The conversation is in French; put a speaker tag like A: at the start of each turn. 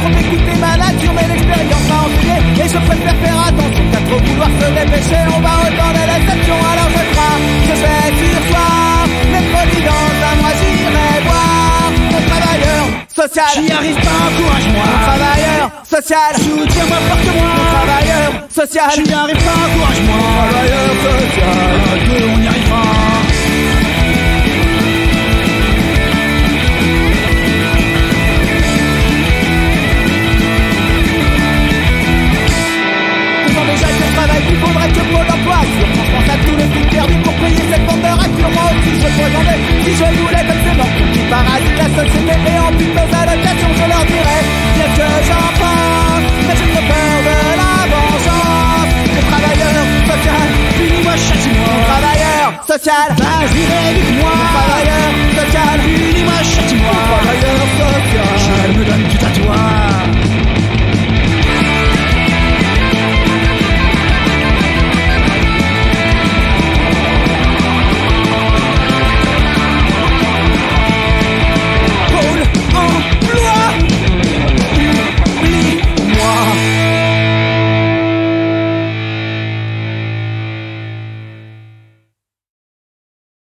A: trop écouter ma nature, mais l'expérience m'a ennuyé. Et je préfère faire attention qu'à trop vouloir se dépêcher. On va autant de déception, alors je frappe, je vais sur toi. Mais folie dans un moi j'irai voir. Mon travailleur social, j'y
B: arrive pas, encourage-moi. Mon
A: travailleur social,
B: soutiens-moi fort que moi. Mon
A: travailleur social,
B: j'y arrive pas, encourage
A: totale.
B: Vas-y, avec moi. Unis-moi,